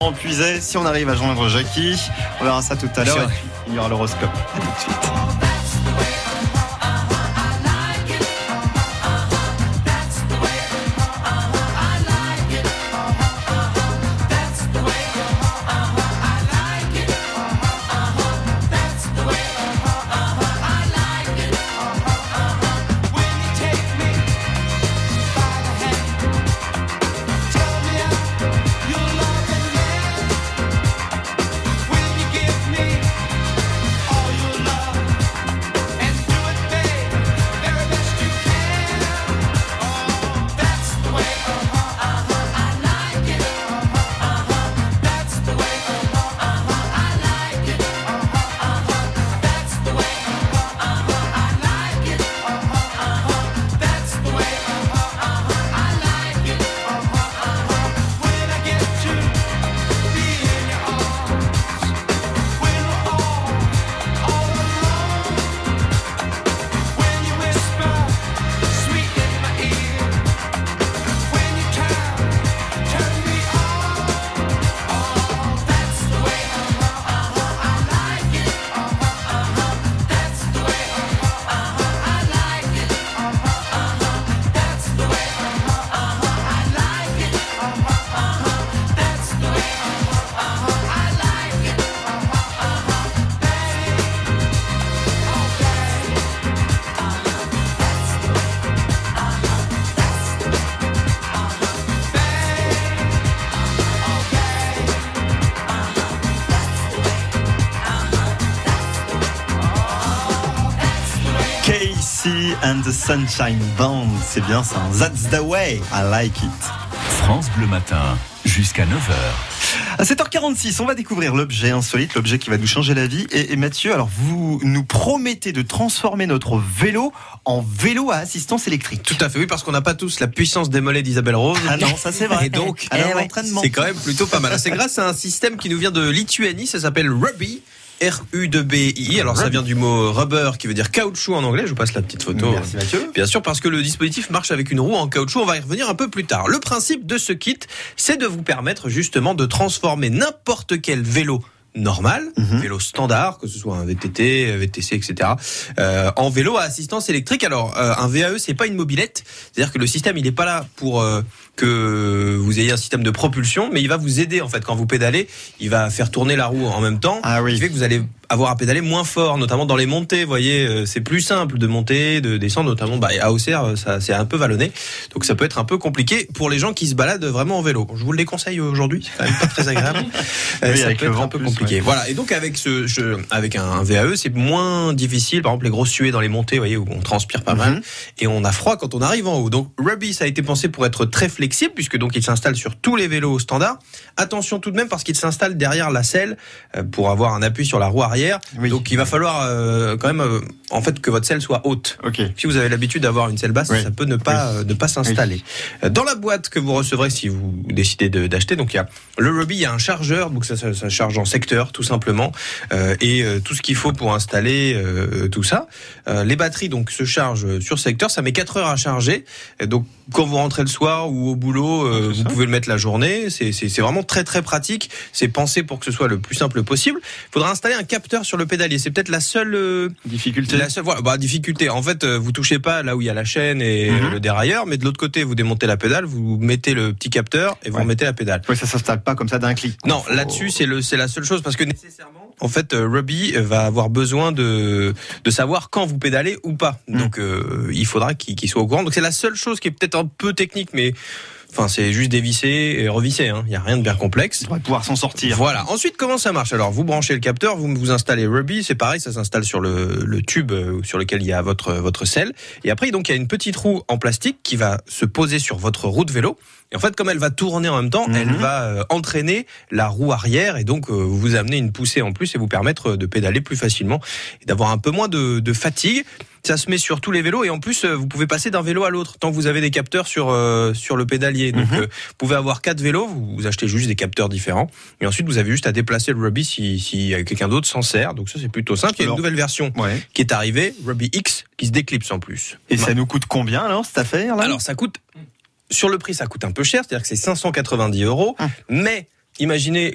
On puisait, si on arrive à joindre Jackie, on verra ça tout à l'heure. Il y aura l'horoscope. À tout de suite. And the Sunshine Band, c'est bien ça. That's the way, I like it. France Bleu Matin, jusqu'à 9h. À 7h46, on va découvrir l'objet insolite, l'objet qui va nous changer la vie. Et, et Mathieu, alors vous nous promettez de transformer notre vélo en vélo à assistance électrique. Tout à fait, oui, parce qu'on n'a pas tous la puissance des mollets d'Isabelle Rose. Ah non, ça c'est vrai. Et donc, eh ouais, c'est quand même plutôt pas mal. C'est grâce à un système qui nous vient de Lituanie, ça s'appelle Ruby. R-U-B-I. Alors, ça vient du mot rubber qui veut dire caoutchouc en anglais. Je vous passe la petite photo. Merci Mathieu. Bien sûr, parce que le dispositif marche avec une roue en caoutchouc. On va y revenir un peu plus tard. Le principe de ce kit, c'est de vous permettre justement de transformer n'importe quel vélo normal, Mhm. vélo standard, que ce soit un VTT, VTC, etc., euh, en vélo à assistance électrique. Alors, euh, un VAE, c'est pas une mobilette, c'est-à-dire que le système, il n'est pas là pour euh, que vous ayez un système de propulsion, mais il va vous aider en fait quand vous pédalez. Il va faire tourner la roue en même temps, Ah ce qui oui. fait que vous allez avoir à pédaler moins fort, notamment dans les montées. Vous voyez, euh, c'est plus simple de monter, de descendre, notamment bah, à Auxerre, euh, ça c'est un peu vallonné, donc ça peut être un peu compliqué pour les gens qui se baladent vraiment en vélo. Je vous le déconseille aujourd'hui, c'est quand même pas très agréable. Euh, Oui, ça peut être un peu plus, compliqué. ouais. Voilà. Et donc avec ce, ce- avec un, VAE, c'est moins difficile. Par exemple, les grosses suées dans les montées, vous voyez, où on transpire pas mal Mhm. et on a froid quand on arrive en haut. Donc Ruby, ça a été pensé pour être très flexible puisque donc il s'installe sur tous les vélos standards. Attention tout de même parce qu'il s'installe derrière la selle pour avoir un appui sur la roue arrière. Oui. Donc il va falloir euh, quand même euh, en fait que votre selle soit haute. Ok. Si vous avez l'habitude d'avoir une selle basse, Oui. ça peut ne pas euh, ne pas s'installer. Dans la boîte que vous recevrez si vous décidez de- d'acheter, donc il y a le Ruby, il y a un chargeur, donc ça, ça, ça charge en secteur tout simplement, et tout ce qu'il faut pour installer tout ça. Les batteries donc se chargent sur secteur, ça met 4 heures à charger. Donc quand vous rentrez le soir ou au boulot, vous ça. pouvez le mettre la journée. C'est vraiment très très pratique. C'est pensé pour que ce soit le plus simple possible. Il faudra installer un capteur sur le pédalier. C'est peut-être la seule euh, Difficulté. la seule, voilà, bah, difficulté. En fait, euh, vous touchez pas là où il y a la chaîne et Mhm. le dérailleur, mais de l'autre côté, vous démontez la pédale, vous mettez le petit capteur et vous Ouais. remettez la pédale. Oui, ça s'installe pas comme ça d'un clic. Non, Faut- là-dessus, c'est le, c'est la seule chose parce que nécessairement, en fait, euh, Ruby va avoir besoin de de savoir quand vous pédalez ou pas. Mm. Donc, euh, il faudra qu'il qu'il soit au courant. Donc, c'est la seule chose qui est peut-être un peu technique, mais enfin, c'est juste dévisser et revisser. hein. Il y a rien de bien complexe. On va pouvoir s'en sortir. Voilà. Ensuite, comment ça marche? Alors, vous branchez le capteur, vous vous installez Ruby, c'est pareil, ça s'installe sur le, le tube euh, sur lequel il y a votre votre selle. Et après, donc, il y a une petite roue en plastique qui va se poser sur votre roue de vélo. Et en fait, comme elle va tourner en même temps, Mhm. elle va euh, entraîner la roue arrière et donc euh, vous amener une poussée en plus et vous permettre de pédaler plus facilement et d'avoir un peu moins de, de fatigue. Ça se met sur tous les vélos et en plus euh, vous pouvez passer d'un vélo à l'autre tant que vous avez des capteurs sur euh, sur le pédalier. Donc Mhm. euh, vous pouvez avoir quatre vélos, vous, vous achetez juste des capteurs différents et ensuite vous avez juste à déplacer le Ruby si si euh, quelqu'un d'autre s'en sert. Donc ça c'est plutôt simple. Il y a une nouvelle version Ouais. qui est arrivée, Ruby X, qui se déclipse en plus. Et ça nous coûte combien alors cette affaire là? Alors ça coûte sur le prix, ça coûte un peu cher, c'est-à-dire que c'est 590 euros. Hum. Mais imaginez